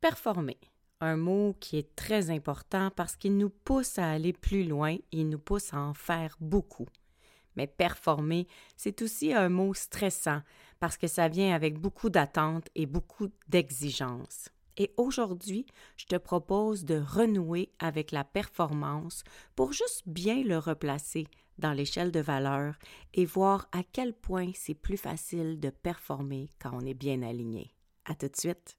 Performer. Un mot qui est très important parce qu'il nous pousse à aller plus loin, il nous pousse à en faire beaucoup. Mais performer, c'est aussi un mot stressant parce que ça vient avec beaucoup d'attentes et beaucoup d'exigences. Et aujourd'hui, je te propose de renouer avec la performance pour juste bien le replacer dans l'échelle de valeur et voir à quel point c'est plus facile de performer quand on est bien aligné. À tout de suite.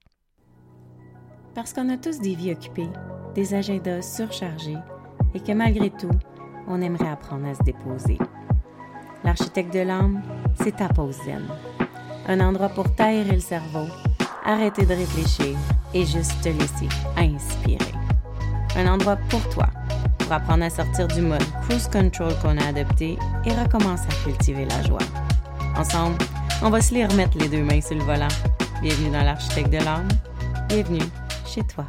Parce qu'on a tous des vies occupées, des agendas surchargés et que malgré tout, on aimerait apprendre à se déposer. L'architecte de l'âme, c'est ta pause zen. Un endroit pour taire le cerveau, arrêter de réfléchir et juste te laisser inspirer. Un endroit pour toi, pour apprendre à sortir du mode cruise control qu'on a adopté et recommencer à cultiver la joie. Ensemble, on va se les remettre les deux mains sur le volant. Bienvenue dans l'architecte de l'âme. Bienvenue chez toi.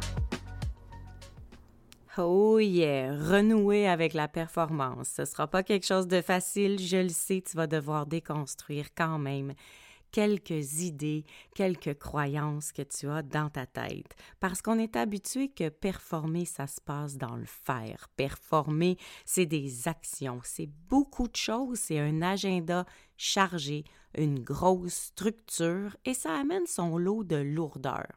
Oh yeah, renouer avec la performance. Ce sera pas quelque chose de facile, je le sais, tu vas devoir déconstruire quand même quelques idées, quelques croyances que tu as dans ta tête. Parce qu'on est habitué que performer, ça se passe dans le faire. Performer, c'est des actions, c'est beaucoup de choses, c'est un agenda chargé, une grosse structure et ça amène son lot de lourdeur.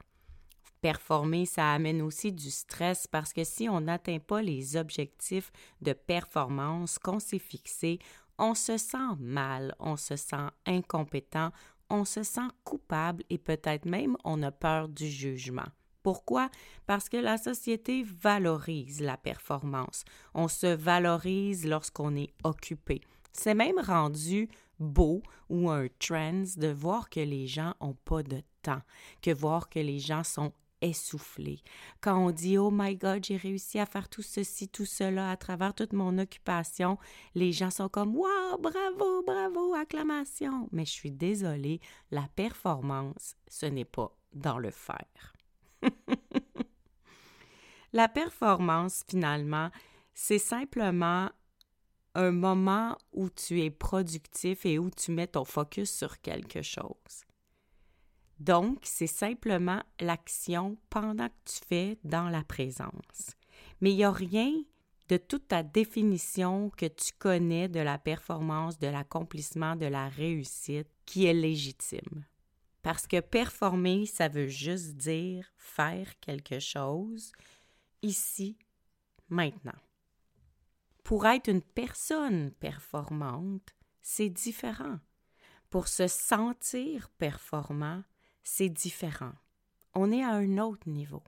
Performer, ça amène aussi du stress parce que si on n'atteint pas les objectifs de performance qu'on s'est fixés, on se sent mal, on se sent incompétent, on se sent coupable et peut-être même on a peur du jugement. Pourquoi? Parce que la société valorise la performance. On se valorise lorsqu'on est occupé. C'est même rendu beau ou un trend de voir que les gens n'ont pas de temps, que voir que les gens sont essoufflé. Quand on dit Oh my God, j'ai réussi à faire tout ceci, tout cela à travers toute mon occupation, les gens sont comme Wow, bravo, bravo, acclamation. Mais je suis désolée, la performance, ce n'est pas dans le faire. la performance, finalement, c'est simplement un moment où tu es productif et où tu mets ton focus sur quelque chose. Donc, c'est simplement l'action pendant que tu fais dans la présence. Mais il n'y a rien de toute ta définition que tu connais de la performance, de l'accomplissement, de la réussite qui est légitime. Parce que performer, ça veut juste dire faire quelque chose ici, maintenant. Pour être une personne performante, c'est différent. Pour se sentir performant, c'est différent. On est à un autre niveau.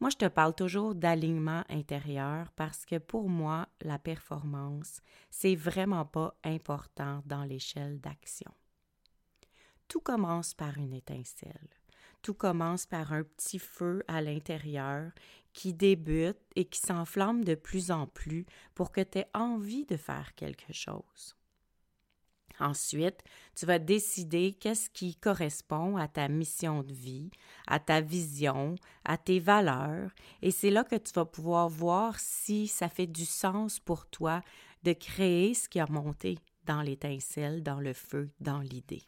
Moi, je te parle toujours d'alignement intérieur parce que pour moi, la performance, c'est vraiment pas important dans l'échelle d'action. Tout commence par une étincelle. Tout commence par un petit feu à l'intérieur qui débute et qui s'enflamme de plus en plus pour que tu aies envie de faire quelque chose. Ensuite, tu vas décider qu'est-ce qui correspond à ta mission de vie, à ta vision, à tes valeurs, et c'est là que tu vas pouvoir voir si ça fait du sens pour toi de créer ce qui a monté dans l'étincelle, dans le feu, dans l'idée.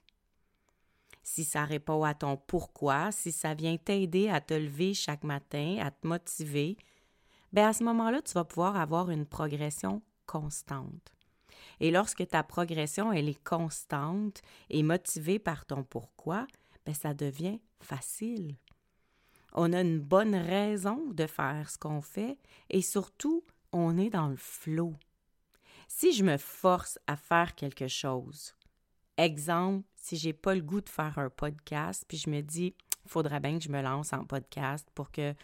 Si ça répond à ton pourquoi, si ça vient t'aider à te lever chaque matin, à te motiver, bien à ce moment-là, tu vas pouvoir avoir une progression constante. Et lorsque ta progression, elle est constante et motivée par ton pourquoi, ben ça devient facile. On a une bonne raison de faire ce qu'on fait et surtout, on est dans le flot. Si je me force à faire quelque chose, exemple, si j'ai pas le goût de faire un podcast, puis je me dis, faudrait bien que je me lance en podcast pour que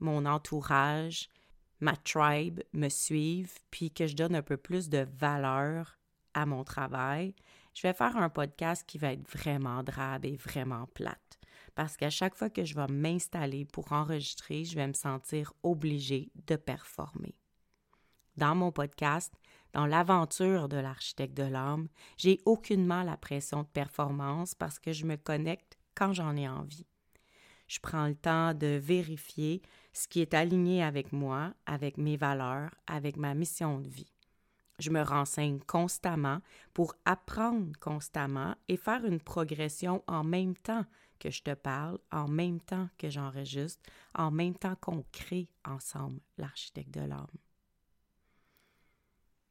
mon entourage ma tribe me suive, puis que je donne un peu plus de valeur à mon travail, je vais faire un podcast qui va être vraiment drabe et vraiment plate. Parce qu'à chaque fois que je vais m'installer pour enregistrer, je vais me sentir obligée de performer. Dans mon podcast, dans l'aventure de l'architecte de l'âme, j'ai aucunement la pression de performance parce que je me connecte quand j'en ai envie. Je prends le temps de vérifier ce qui est aligné avec moi, avec mes valeurs, avec ma mission de vie. Je me renseigne constamment pour apprendre constamment et faire une progression en même temps que je te parle, en même temps que j'enregistre, en même temps qu'on crée ensemble l'architecte de l'âme.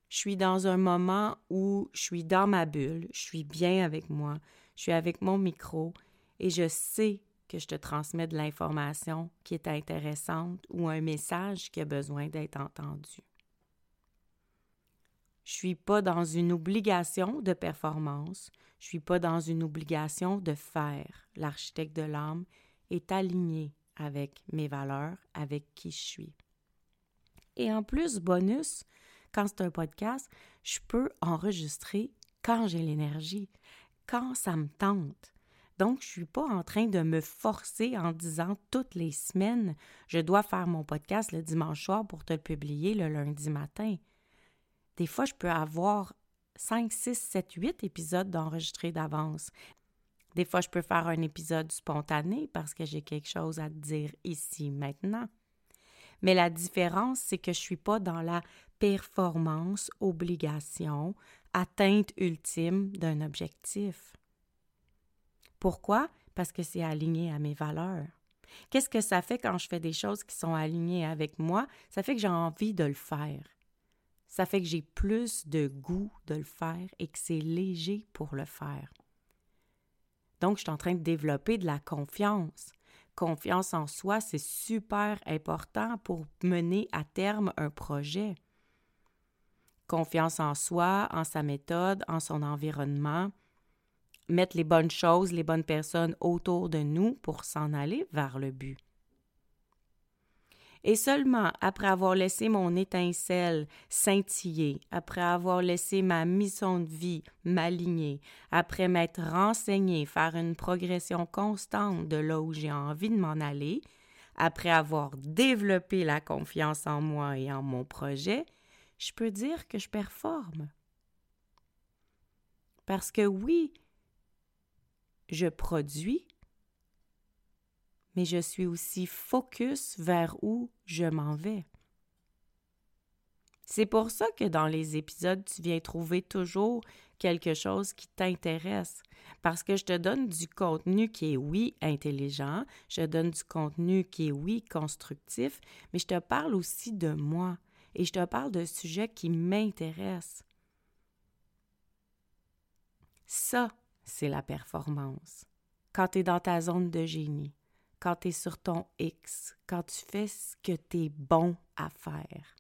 Je suis dans un moment où je suis dans ma bulle, je suis bien avec moi, je suis avec mon micro et je sais que je te transmets de l'information qui est intéressante ou un message qui a besoin d'être entendu. Je suis pas dans une obligation de performance, je suis pas dans une obligation de faire. L'architecte de l'âme est aligné avec mes valeurs, avec qui je suis. Et en plus, bonus, quand c'est un podcast, je peux enregistrer quand j'ai l'énergie, quand ça me tente. Donc, je ne suis pas en train de me forcer en disant toutes les semaines, je dois faire mon podcast le dimanche soir pour te le publier le lundi matin. Des fois, je peux avoir 5, 6, 7, 8 épisodes d'enregistrés d'avance. Des fois, je peux faire un épisode spontané parce que j'ai quelque chose à te dire ici maintenant. Mais la différence, c'est que je ne suis pas dans la performance, obligation, atteinte ultime d'un objectif. Pourquoi? Parce que c'est aligné à mes valeurs. Qu'est-ce que ça fait quand je fais des choses qui sont alignées avec moi? Ça fait que j'ai envie de le faire ça fait que j'ai plus de goût de le faire et que c'est léger pour le faire. Donc, je suis en train de développer de la confiance. Confiance en soi, c'est super important pour mener à terme un projet. Confiance en soi, en sa méthode, en son environnement, mettre les bonnes choses, les bonnes personnes autour de nous pour s'en aller vers le but. Et seulement après avoir laissé mon étincelle scintiller, après avoir laissé ma mission de vie m'aligner, après m'être renseigné, faire une progression constante de là où j'ai envie de m'en aller, après avoir développé la confiance en moi et en mon projet, je peux dire que je performe. Parce que oui, je produis, mais je suis aussi focus vers où je m'en vais. C'est pour ça que dans les épisodes, tu viens trouver toujours quelque chose qui t'intéresse. Parce que je te donne du contenu qui est, oui, intelligent, je te donne du contenu qui est, oui, constructif, mais je te parle aussi de moi et je te parle de sujets qui m'intéressent. Ça, c'est la performance. Quand tu es dans ta zone de génie quand tu es sur ton X, quand tu fais ce que tu es bon à faire.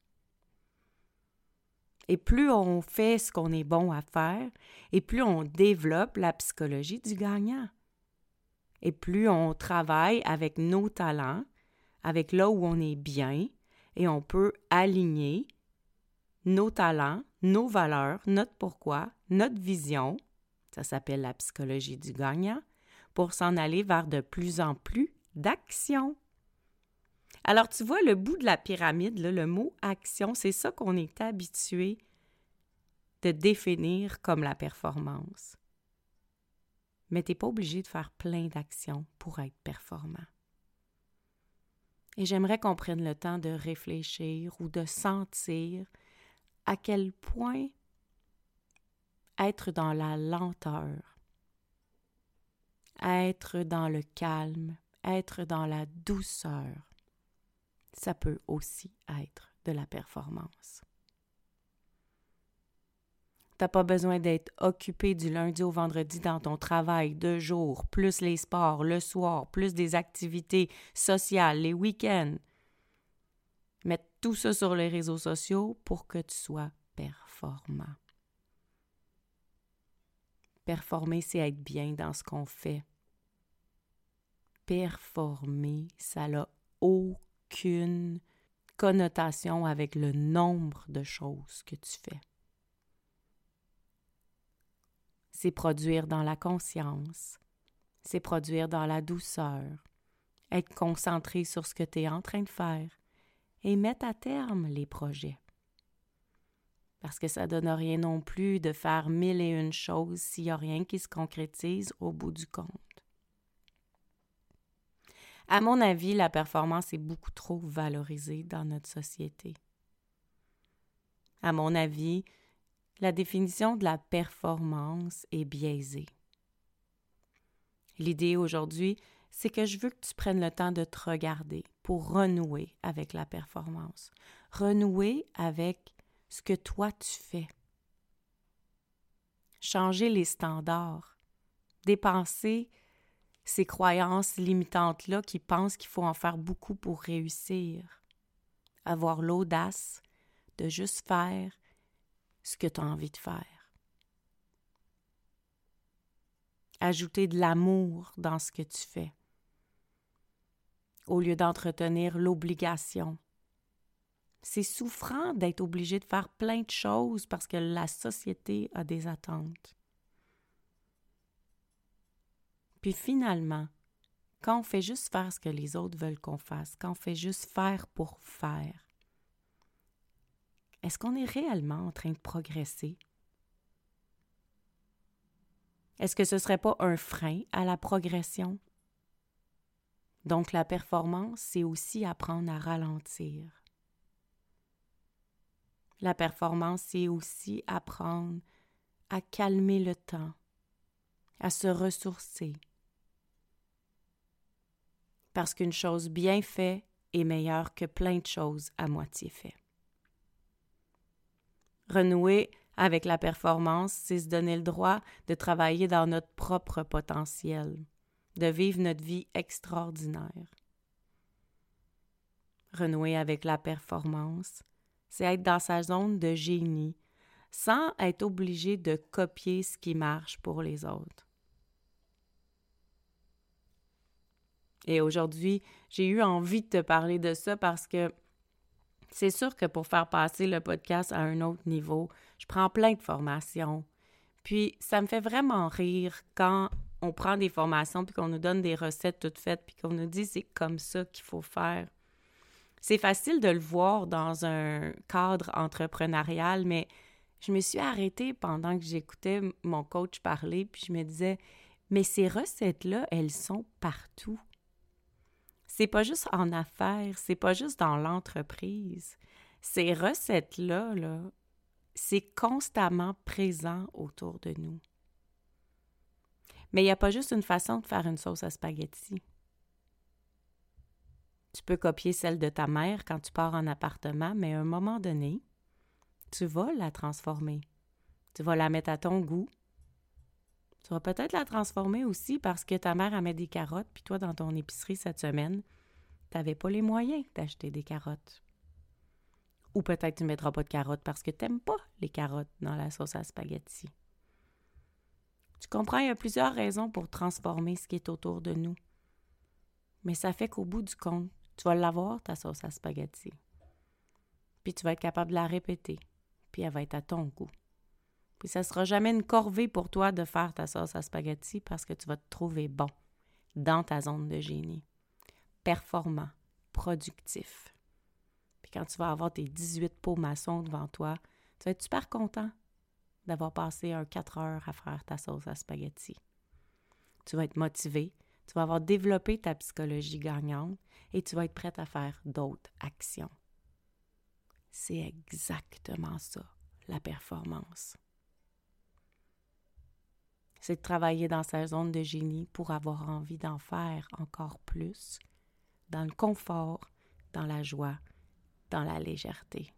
Et plus on fait ce qu'on est bon à faire, et plus on développe la psychologie du gagnant. Et plus on travaille avec nos talents, avec là où on est bien, et on peut aligner nos talents, nos valeurs, notre pourquoi, notre vision, ça s'appelle la psychologie du gagnant, pour s'en aller vers de plus en plus d'action. Alors, tu vois, le bout de la pyramide, le mot action, c'est ça qu'on est habitué de définir comme la performance. Mais tu n'es pas obligé de faire plein d'actions pour être performant. Et j'aimerais qu'on prenne le temps de réfléchir ou de sentir à quel point être dans la lenteur, être dans le calme, être dans la douceur, ça peut aussi être de la performance. T'as pas besoin d'être occupé du lundi au vendredi dans ton travail de jour, plus les sports, le soir, plus des activités sociales, les week-ends. Mettre tout ça sur les réseaux sociaux pour que tu sois performant. Performer, c'est être bien dans ce qu'on fait performer, ça n'a aucune connotation avec le nombre de choses que tu fais. C'est produire dans la conscience, c'est produire dans la douceur, être concentré sur ce que tu es en train de faire et mettre à terme les projets. Parce que ça donne rien non plus de faire mille et une choses s'il n'y a rien qui se concrétise au bout du compte. À mon avis, la performance est beaucoup trop valorisée dans notre société. À mon avis, la définition de la performance est biaisée. L'idée aujourd'hui, c'est que je veux que tu prennes le temps de te regarder pour renouer avec la performance, renouer avec ce que toi tu fais. Changer les standards, dépenser ces croyances limitantes-là qui pensent qu'il faut en faire beaucoup pour réussir. Avoir l'audace de juste faire ce que tu as envie de faire. Ajouter de l'amour dans ce que tu fais, au lieu d'entretenir l'obligation. C'est souffrant d'être obligé de faire plein de choses parce que la société a des attentes. Puis finalement, quand on fait juste faire ce que les autres veulent qu'on fasse, quand on fait juste faire pour faire, est-ce qu'on est réellement en train de progresser? Est-ce que ce ne serait pas un frein à la progression? Donc la performance, c'est aussi apprendre à ralentir. La performance, c'est aussi apprendre à calmer le temps, à se ressourcer, parce qu'une chose bien faite est meilleure que plein de choses à moitié faites. Renouer avec la performance, c'est se donner le droit de travailler dans notre propre potentiel, de vivre notre vie extraordinaire. Renouer avec la performance, c'est être dans sa zone de génie, sans être obligé de copier ce qui marche pour les autres. Et aujourd'hui, j'ai eu envie de te parler de ça parce que c'est sûr que pour faire passer le podcast à un autre niveau, je prends plein de formations. Puis ça me fait vraiment rire quand on prend des formations puis qu'on nous donne des recettes toutes faites puis qu'on nous dit c'est comme ça qu'il faut faire. C'est facile de le voir dans un cadre entrepreneurial, mais je me suis arrêtée pendant que j'écoutais mon coach parler puis je me disais mais ces recettes-là, elles sont partout c'est pas juste en affaires, c'est pas juste dans l'entreprise. Ces recettes-là, là, c'est constamment présent autour de nous. Mais il n'y a pas juste une façon de faire une sauce à spaghetti. Tu peux copier celle de ta mère quand tu pars en appartement, mais à un moment donné, tu vas la transformer. Tu vas la mettre à ton goût, tu vas peut-être la transformer aussi parce que ta mère a mis des carottes, puis toi, dans ton épicerie cette semaine, tu n'avais pas les moyens d'acheter des carottes. Ou peut-être tu ne mettras pas de carottes parce que tu n'aimes pas les carottes dans la sauce à spaghetti. Tu comprends, il y a plusieurs raisons pour transformer ce qui est autour de nous. Mais ça fait qu'au bout du compte, tu vas l'avoir, ta sauce à spaghetti. Puis tu vas être capable de la répéter. Puis elle va être à ton goût. Puis ça sera jamais une corvée pour toi de faire ta sauce à spaghetti parce que tu vas te trouver bon dans ta zone de génie. Performant, productif. Puis quand tu vas avoir tes 18 pots maçons devant toi, tu vas être super content d'avoir passé un 4 heures à faire ta sauce à spaghetti. Tu vas être motivé, tu vas avoir développé ta psychologie gagnante et tu vas être prête à faire d'autres actions. C'est exactement ça, la performance c'est de travailler dans sa zone de génie pour avoir envie d'en faire encore plus, dans le confort, dans la joie, dans la légèreté.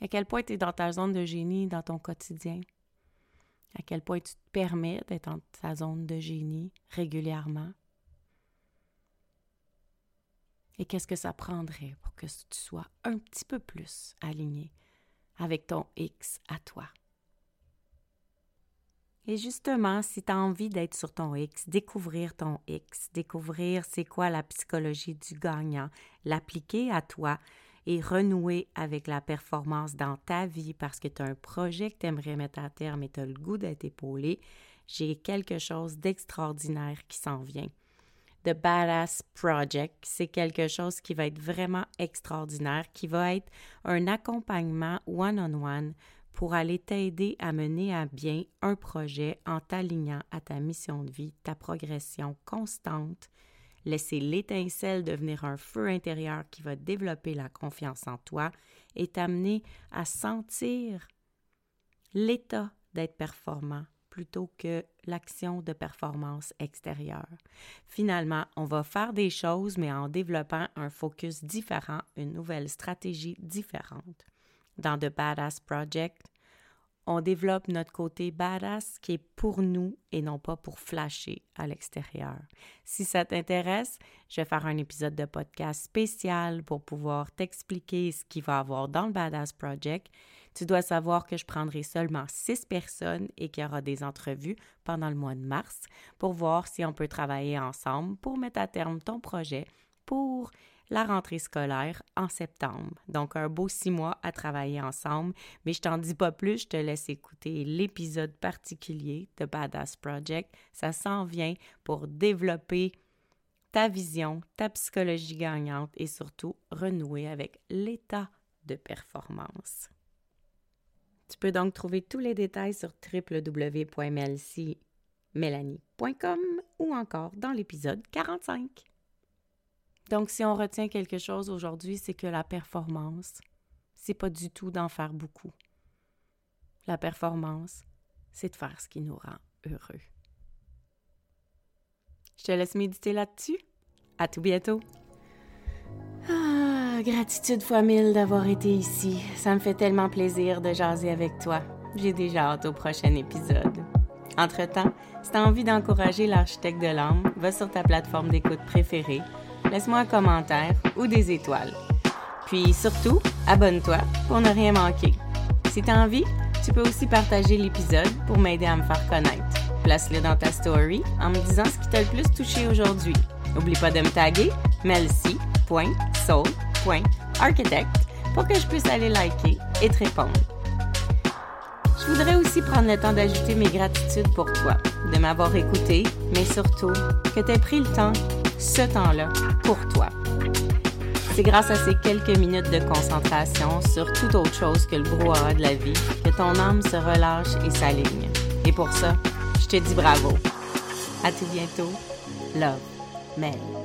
À quel point tu es dans ta zone de génie dans ton quotidien? À quel point tu te permets d'être dans ta zone de génie régulièrement? Et qu'est-ce que ça prendrait pour que tu sois un petit peu plus aligné avec ton X à toi? Et justement, si tu as envie d'être sur ton X, découvrir ton X, découvrir c'est quoi la psychologie du gagnant, l'appliquer à toi et renouer avec la performance dans ta vie parce que tu as un projet que tu aimerais mettre à terme et tu as le goût d'être épaulé, j'ai quelque chose d'extraordinaire qui s'en vient. The Badass Project, c'est quelque chose qui va être vraiment extraordinaire, qui va être un accompagnement one-on-one -on -one pour aller t'aider à mener à bien un projet en t'alignant à ta mission de vie, ta progression constante, laisser l'étincelle devenir un feu intérieur qui va développer la confiance en toi et t'amener à sentir l'état d'être performant plutôt que l'action de performance extérieure. Finalement, on va faire des choses, mais en développant un focus différent, une nouvelle stratégie différente. Dans The Badass Project, on développe notre côté badass qui est pour nous et non pas pour flasher à l'extérieur. Si ça t'intéresse, je vais faire un épisode de podcast spécial pour pouvoir t'expliquer ce qu'il va y avoir dans le Badass Project. Tu dois savoir que je prendrai seulement six personnes et qu'il y aura des entrevues pendant le mois de mars pour voir si on peut travailler ensemble pour mettre à terme ton projet pour la rentrée scolaire en septembre. Donc, un beau six mois à travailler ensemble. Mais je t'en dis pas plus, je te laisse écouter l'épisode particulier de Badass Project. Ça s'en vient pour développer ta vision, ta psychologie gagnante et surtout renouer avec l'état de performance. Tu peux donc trouver tous les détails sur www.melcmelanie.com ou encore dans l'épisode 45. Donc, si on retient quelque chose aujourd'hui, c'est que la performance, c'est pas du tout d'en faire beaucoup. La performance, c'est de faire ce qui nous rend heureux. Je te laisse méditer là-dessus. À tout bientôt. Ah, gratitude fois mille d'avoir été ici. Ça me fait tellement plaisir de jaser avec toi. J'ai déjà hâte au prochain épisode. Entre-temps, si tu as envie d'encourager l'architecte de l'âme, va sur ta plateforme d'écoute préférée laisse-moi un commentaire ou des étoiles. Puis surtout, abonne-toi pour ne rien manquer. Si tu as envie, tu peux aussi partager l'épisode pour m'aider à me faire connaître. Place-le dans ta story en me disant ce qui t'a le plus touché aujourd'hui. N'oublie pas de me taguer melcy.soul.architect pour que je puisse aller liker et te répondre. Je voudrais aussi prendre le temps d'ajouter mes gratitudes pour toi, de m'avoir écouté, mais surtout que tu aies pris le temps ce temps-là pour toi. C'est grâce à ces quelques minutes de concentration sur toute autre chose que le brouhaha de la vie que ton âme se relâche et s'aligne. Et pour ça, je te dis bravo. À tout bientôt. Love, Mel.